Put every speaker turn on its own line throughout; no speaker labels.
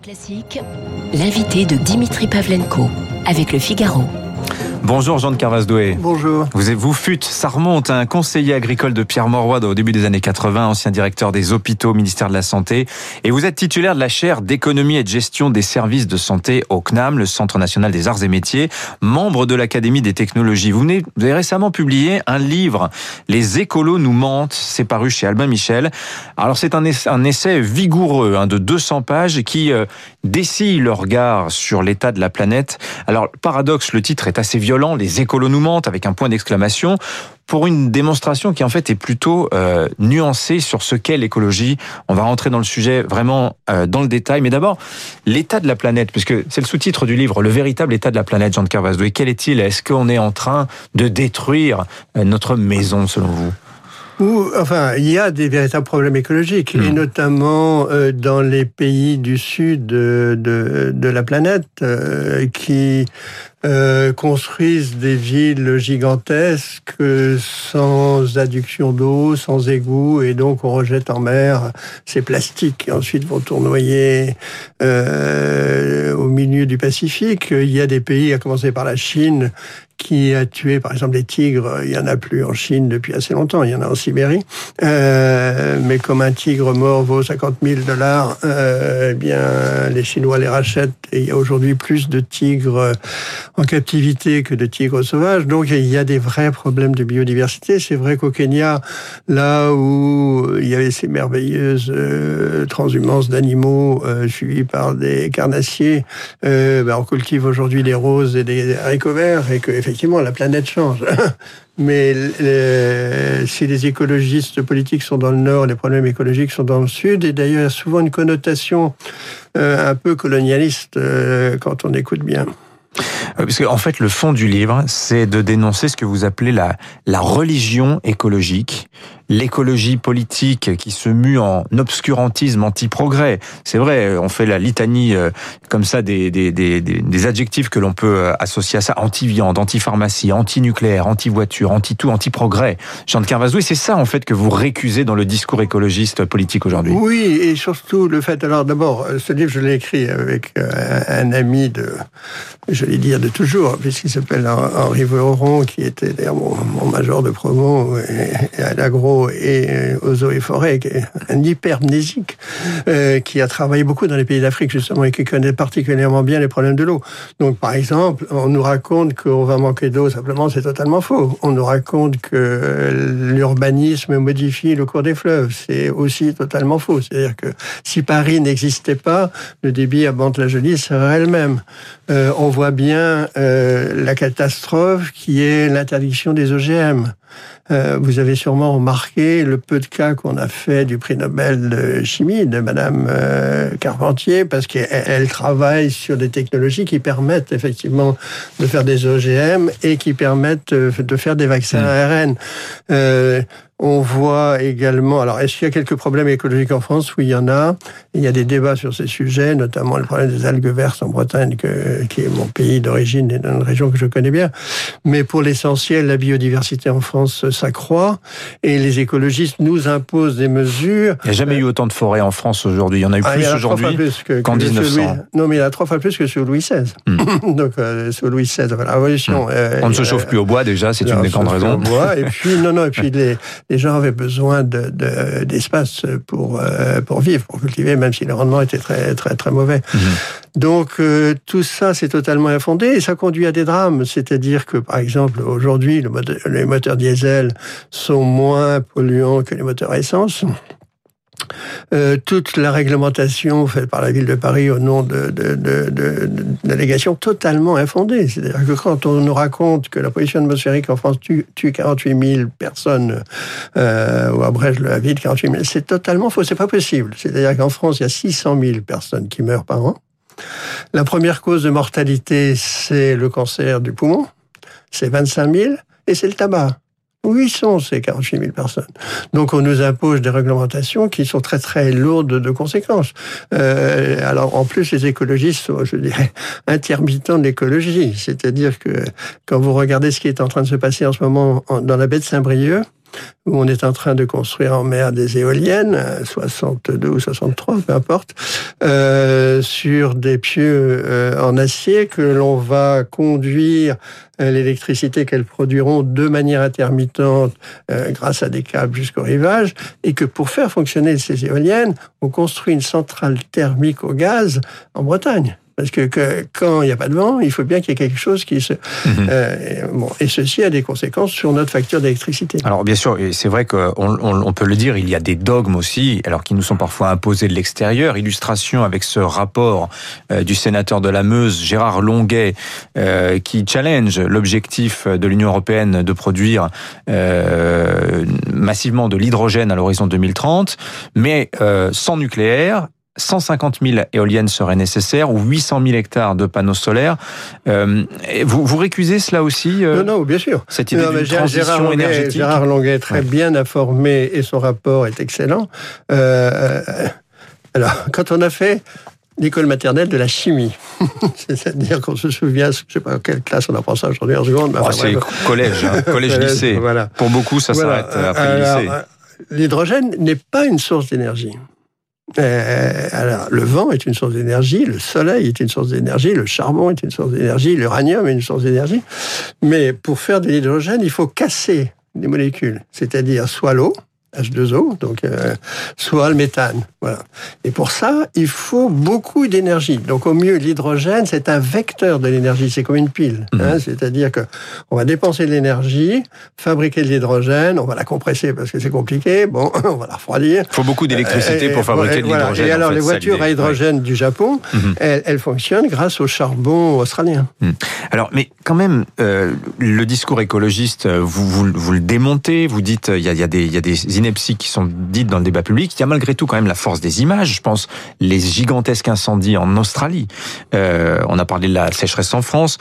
Classique, l'invité de Dimitri Pavlenko avec le Figaro.
Bonjour Jean de Carvasdoué.
Bonjour.
Vous, vous fûtes, ça remonte, un conseiller agricole de Pierre Mauroy au début des années 80, ancien directeur des hôpitaux au ministère de la Santé. Et vous êtes titulaire de la chaire d'économie et de gestion des services de santé au CNAM, le Centre national des arts et métiers, membre de l'Académie des technologies. Vous, venez, vous avez récemment publié un livre, Les écolos nous mentent, c'est paru chez Albin Michel. Alors c'est un essai, un essai vigoureux hein, de 200 pages qui euh, dessille le regard sur l'état de la planète. Alors paradoxe, le titre est assez violent les écolos nous mentent, avec un point d'exclamation, pour une démonstration qui en fait est plutôt euh, nuancée sur ce qu'est l'écologie. On va rentrer dans le sujet vraiment euh, dans le détail, mais d'abord l'état de la planète, puisque c'est le sous-titre du livre, le véritable état de la planète, Jean de Carvasdo. Et quel est-il? Est-ce qu'on est en train de détruire euh, notre maison, selon vous?
Ou, enfin, il y a des véritables problèmes écologiques, et notamment euh, dans les pays du sud de, de, de la planète, euh, qui euh, construisent des villes gigantesques sans adduction d'eau, sans égout, et donc on rejette en mer ces plastiques qui ensuite vont tournoyer au milieu du Pacifique. Il y a des pays, à commencer par la Chine, qui a tué, par exemple, des tigres. Il y en a plus en Chine depuis assez longtemps. Il y en a en Sibérie. Euh, mais comme un tigre mort vaut 50 000 dollars, euh, eh bien, les Chinois les rachètent. Et il y a aujourd'hui plus de tigres en captivité que de tigres sauvages. Donc, il y a des vrais problèmes de biodiversité. C'est vrai qu'au Kenya, là où il y avait ces merveilleuses euh, transhumances d'animaux euh, suivies par des carnassiers, euh, ben, on cultive aujourd'hui des roses et des haricots verts et que effectivement, la planète change. Mais si les écologistes politiques sont dans le nord, les problèmes écologiques sont dans le sud. Et d'ailleurs, il y a souvent une connotation euh, un peu colonialiste euh, quand on écoute bien.
Parce qu'en en fait, le fond du livre, c'est de dénoncer ce que vous appelez la religion écologique, l'écologie politique qui se mue en obscurantisme anti-progrès. C'est vrai, on fait la litanie euh, comme ça des, des, des, des adjectifs que l'on peut euh, associer à ça. Anti-viande, anti-pharmacie, anti-nucléaire, anti-voiture, anti-tout, anti-progrès. Jean de Carvazou, et c'est ça en fait que vous récusez dans le discours écologiste politique aujourd'hui.
Oui, et surtout le fait, alors d'abord, ce livre, je l'ai écrit avec euh, un ami de, je vais dire de toujours, puisqu'il s'appelle Henri Voron, qui était d'ailleurs mon, major de promo et, à l'agro et euh, aux eaux et forêts, un hypermnésique, euh, qui a travaillé beaucoup dans les pays d'Afrique justement et qui connaît particulièrement bien les problèmes de l'eau. Donc par exemple, on nous raconte qu'on va manquer d'eau, simplement c'est totalement faux. On nous raconte que l'urbanisme modifie le cours des fleuves, c'est aussi totalement faux. C'est-à-dire que si Paris n'existait pas, le débit à Bante-la-Jolie serait elle-même. Euh, on voit bien euh, la catastrophe qui est l'interdiction des OGM. Euh, vous avez sûrement remarqué le peu de cas qu'on a fait du prix Nobel de chimie de Madame euh, Carpentier, parce qu'elle travaille sur des technologies qui permettent effectivement de faire des OGM et qui permettent de faire des vaccins mmh. ARN. On voit également, alors est-ce qu'il y a quelques problèmes écologiques en France? Oui, il y en a. Il y a des débats sur ces sujets, notamment le problème des algues vertes en Bretagne, qui est mon pays d'origine et dans une région que je connais bien. Mais pour l'essentiel, la biodiversité en France s'accroît et les écologistes nous imposent des mesures.
Il n'y a jamais eu autant de forêts en France aujourd'hui. Il y en a eu ah, plus aujourd'hui qu'en 1900.
Non, mais il y en a trois fois plus que sous Louis XVI. Hmm. Donc, euh, sous Louis XVI, la Révolution. Hmm.
Euh, On ne se chauffe plus au bois déjà, c'est une des grandes raisons.
Bois, et puis, non, non, et puis les, les gens avaient besoin d'espace de, pour, euh, pour vivre, pour cultiver, même si le rendement était très, très, très mauvais. Mhm. Donc, euh, tout ça, c'est totalement infondé et ça conduit à des drames. C'est-à-dire que, par exemple, aujourd'hui, le les moteurs diesel sont moins polluants que les moteurs essence. Euh, toute la réglementation faite par la ville de Paris au nom de, d'allégations totalement infondées. C'est-à-dire que quand on nous raconte que la pollution atmosphérique en France tue, 48 000 personnes, euh, ou abrège la ville 48 000, c'est totalement faux, c'est pas possible. C'est-à-dire qu'en France, il y a 600 000 personnes qui meurent par an. La première cause de mortalité, c'est le cancer du poumon, c'est 25 000, et c'est le tabac. Où ils sont ces 48 000 personnes Donc on nous impose des réglementations qui sont très très lourdes de conséquences. Euh, alors en plus les écologistes sont, je dirais, intermittents de l'écologie. C'est-à-dire que quand vous regardez ce qui est en train de se passer en ce moment dans la baie de Saint-Brieuc, où on est en train de construire en mer des éoliennes, 62 ou 63, peu importe. Euh, sur des pieux euh, en acier que l'on va conduire euh, l'électricité qu'elles produiront de manière intermittente grâce à des câbles jusqu'au rivage, et que pour faire fonctionner ces éoliennes, on construit une centrale thermique au gaz en Bretagne. Parce que, quand il n'y a pas de vent, il faut bien qu'il y ait quelque chose qui se... Mhm. Euh, bon, et ceci a des conséquences sur notre facture d'électricité.
Alors bien sûr, c'est vrai qu'on on, peut le dire, il y a des dogmes aussi, alors qui nous sont parfois imposés de l'extérieur. Illustration avec ce rapport euh, du sénateur de la Meuse, Gérard Longuet, euh, qui challenge l'objectif de l'Union européenne de produire massivement de l'hydrogène à l'horizon 2030, mais sans nucléaire 150 000 éoliennes seraient nécessaires ou 800 000 hectares de panneaux solaires. Euh, vous, vous récusez cela aussi
euh, Non, non, bien sûr.
Cette idée transition
Gérard Longuet,
énergétique
Gérard Longuet est très bien informé et son rapport est excellent. Euh, alors, quand on a fait l'école maternelle de la chimie. C'est-à-dire qu'on se souvient, je sais pas quelle classe on apprend ça aujourd'hui en seconde.
Oh, c'est collège, hein, collège-lycée. voilà. Pour beaucoup, ça s'arrête après le lycée.
L'hydrogène n'est pas une source d'énergie. Euh, alors, le vent est une source d'énergie, le soleil est une source d'énergie, le charbon est une source d'énergie, l'uranium est une source d'énergie. Mais pour faire de l'hydrogène, il faut casser des molécules, c'est-à-dire soit l'eau, H2O, donc euh, soit le méthane. Voilà. Et pour ça, il faut beaucoup d'énergie. Donc au mieux, l'hydrogène, c'est un vecteur de l'énergie, c'est comme une pile. Hein, C'est-à-dire que on va dépenser de l'énergie, fabriquer de l'hydrogène, on va la compresser parce que c'est compliqué, bon, on va la refroidir.
Il faut beaucoup d'électricité pour fabriquer de l'hydrogène.
Et alors les voitures à hydrogène du Japon, mhm. elles, fonctionnent grâce au charbon australien.
Mhm. Alors, mais quand même, euh, le discours écologiste, vous, vous, vous, le démontez, vous dites il y a, il y a des, y a des qui sont dites dans le débat public, il y a malgré tout quand même la force des images. Je pense les gigantesques incendies en Australie. Euh, on a parlé de la sécheresse en France.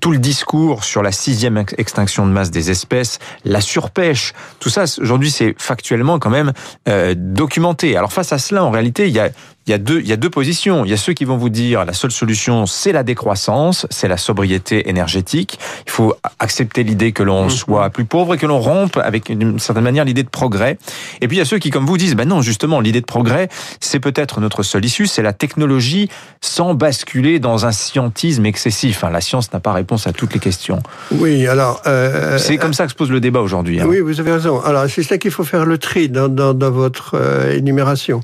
Tout le discours sur la sixième extinction de masse des espèces, la surpêche, tout ça aujourd'hui c'est factuellement quand même euh, documenté. Alors face à cela, en réalité, il y a il y a deux, il y a deux positions. Il y a ceux qui vont vous dire la seule solution, c'est la décroissance, c'est la sobriété énergétique. Il faut accepter l'idée que l'on mhm. soit plus pauvre et que l'on rompe avec d'une certaine manière l'idée de progrès. Et puis il y a ceux qui, comme vous, disent, ben non, justement, l'idée de progrès, c'est peut-être notre seule issue, c'est la technologie sans basculer dans un scientisme excessif. Hein, la science n'a pas réponse à toutes les questions.
Oui, alors... Euh,
c'est comme ça que se pose le débat aujourd'hui. Hein.
Oui, vous avez raison. Alors c'est ça qu'il faut faire le tri dans, dans, dans votre euh, énumération.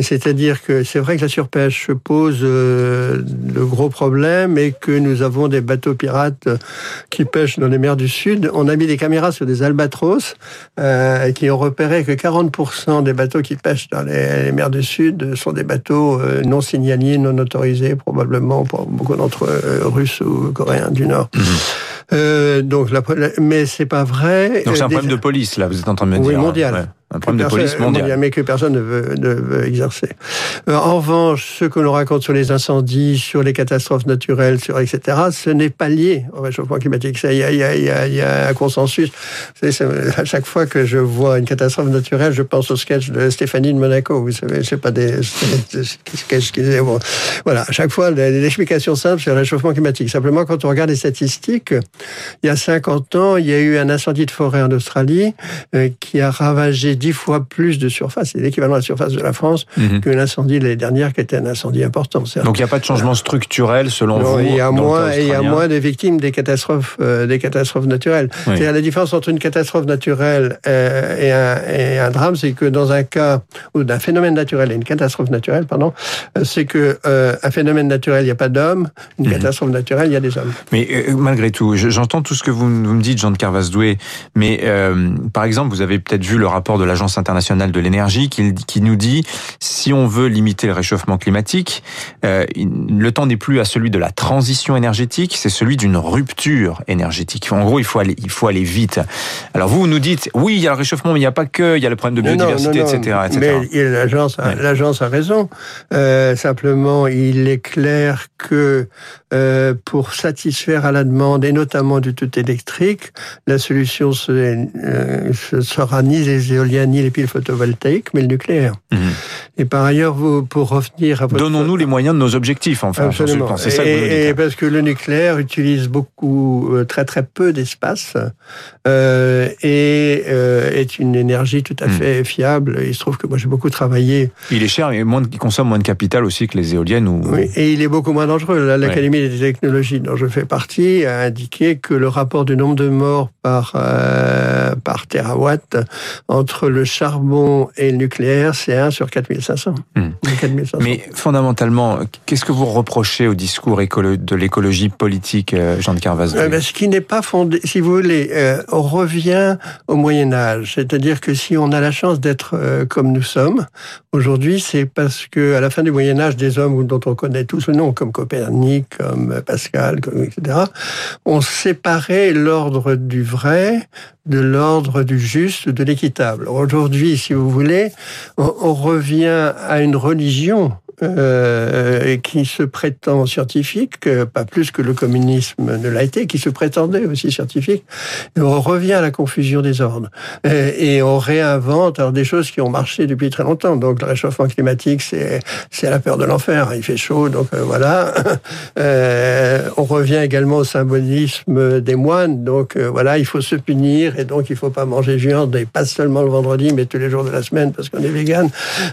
C'est-à-dire que c'est vrai que la surpêche pose euh, de gros problèmes et que nous avons des bateaux pirates qui pêchent dans les mers du Sud. On a mis des caméras sur des albatros euh, qui ont repéré que 40% des bateaux qui pêchent dans les, mers du Sud sont des bateaux euh, non signaliers, non autorisés, probablement pour beaucoup d'entre eux russes ou coréens du Nord. Mmh. Euh, donc, la, mais c'est pas vrai.
Donc c'est un problème de police là, vous êtes en train de me
dire.
Oui,
mondial
un problème de police mondial.
Mais que personne ne veut, ne veut exercer. Euh, en revanche, ce que l'on raconte sur les incendies, sur les catastrophes naturelles, sur etc., ce n'est pas lié au réchauffement climatique. Il y a, y, a, y, a, y a un consensus. Vous savez, à chaque fois que je vois une catastrophe naturelle, je pense au sketch de Stéphanie de Monaco. Vous savez, sais pas des sketchs qui bon, voilà, à chaque fois, l'explication simple, c'est le réchauffement climatique. Simplement, quand on regarde les statistiques, il y a 50 ans, il y a eu un incendie de forêt en Australie euh, qui a ravagé dix fois plus de surface, c'est l'équivalent de la surface de la France, mhm. que l'incendie de l'année dernière, qui était un incendie important.
Donc il n'y a pas de changement structuel selon vous
Il y a moins, il y a moins de victimes des catastrophes, euh, des catastrophes naturelles. C'est-à-dire la différence entre une catastrophe naturelle euh, et, un, et, un, drame, c'est que dans un cas ou d'un phénomène naturel et une catastrophe naturelle, pardon, euh, c'est que un phénomène naturel, il n'y a pas d'hommes, une mhm. catastrophe naturelle, il y a des hommes.
Mais malgré tout, j'entends tout ce que vous, me dites, Jean de Carvasdoué, mais par exemple, vous avez peut-être vu le rapport de l'Agence internationale de l'énergie qui, qui, nous dit si on veut limiter le réchauffement climatique, euh, le temps n'est plus à celui de la transition énergétique, c'est celui d'une rupture énergétique. En gros, il faut aller, il faut aller vite. Alors vous, nous dites oui, il y a le réchauffement, mais il n'y a pas que, il y a le problème de biodiversité, etc.,
Mais l'agence, a, l'agence a raison. Euh, simplement, il est clair que euh, pour satisfaire à la demande et notamment du tout électrique, la solution ce sera ni les éoliennes a ni les piles photovoltaïques, mais le nucléaire.
Mhm.
Et par ailleurs, vous, pour revenir à votre...
Donnons-nous les moyens de nos objectifs, enfin.
Absolument.
C'est ça que vous
et, et parce que le nucléaire utilise beaucoup, euh, très très peu d'espace euh, et euh, est une énergie tout à
Hmm.
fait fiable. Il se trouve que moi j'ai beaucoup travaillé
Il est cher et moins il consomme moins de capital aussi que les éoliennes ou.
Oui, et il est beaucoup moins dangereux. L'Académie des technologies dont je fais partie a indiqué que le rapport du nombre de morts par, euh, par terawatt entre le charbon et le nucléaire, c'est 1 sur 4500.
Hmm.
4500.
Mais fondamentalement, qu'est-ce que vous reprochez au discours de l'écologie politique, euh, Jean de Carvaz?
Euh, ben, ce qui n'est pas fondé, si vous voulez, euh, on revient au Moyen Âge. C'est-à-dire que si on a la chance d'être euh, comme nous sommes aujourd'hui, c'est parce que à la fin du Moyen Âge, des hommes dont on connaît tous le nom, comme Copernic, comme Pascal, comme, etc., ont séparé l'ordre du vrai de l'ordre du juste, de l'équitable. Aujourd'hui, si vous voulez, on, on revient à une religion euh, qui se prétend scientifique, pas plus que le communisme ne l'a été, qui se prétendait aussi scientifique. On revient à la confusion des ordres. Et on réinvente alors, des choses qui ont marché depuis très longtemps. Donc le réchauffement climatique, c'est la peur de l'enfer. Il fait chaud, donc euh, voilà. Euh, on revient également au symbolisme des moines. Donc euh, voilà, il faut se punir et donc il faut pas manger de viande et pas seulement le vendredi, mais tous les jours de la semaine parce qu'on est vegan.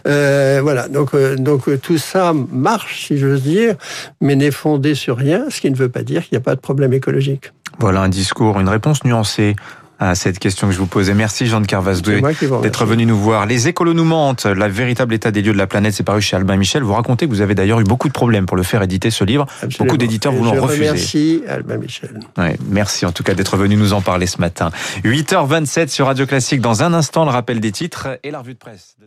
Euh, voilà, donc donc euh, tout ça marche, si j'ose dire, mais n'est fondé sur rien, ce qui ne veut pas dire qu'il n'y a pas de problème écologique.
Voilà un discours, une réponse nuancée à cette question que je vous posais. Merci Jean de Carvaz
C'est moi qui vous
d'être venu nous voir. Les écolos nous mentent, la véritable état des lieux de la planète, c'est paru chez Albin Michel. Vous racontez que vous avez d'ailleurs eu beaucoup de problèmes pour le faire éditer ce livre.
Absolument.
Beaucoup d'éditeurs
Et
vous l'ont
je
refusé.
Remercie Albin Michel.
Ouais, merci en tout cas d'être venu nous en parler ce matin. 8h27 sur Radio Classique. Dans un instant, le rappel des titres et la revue de presse.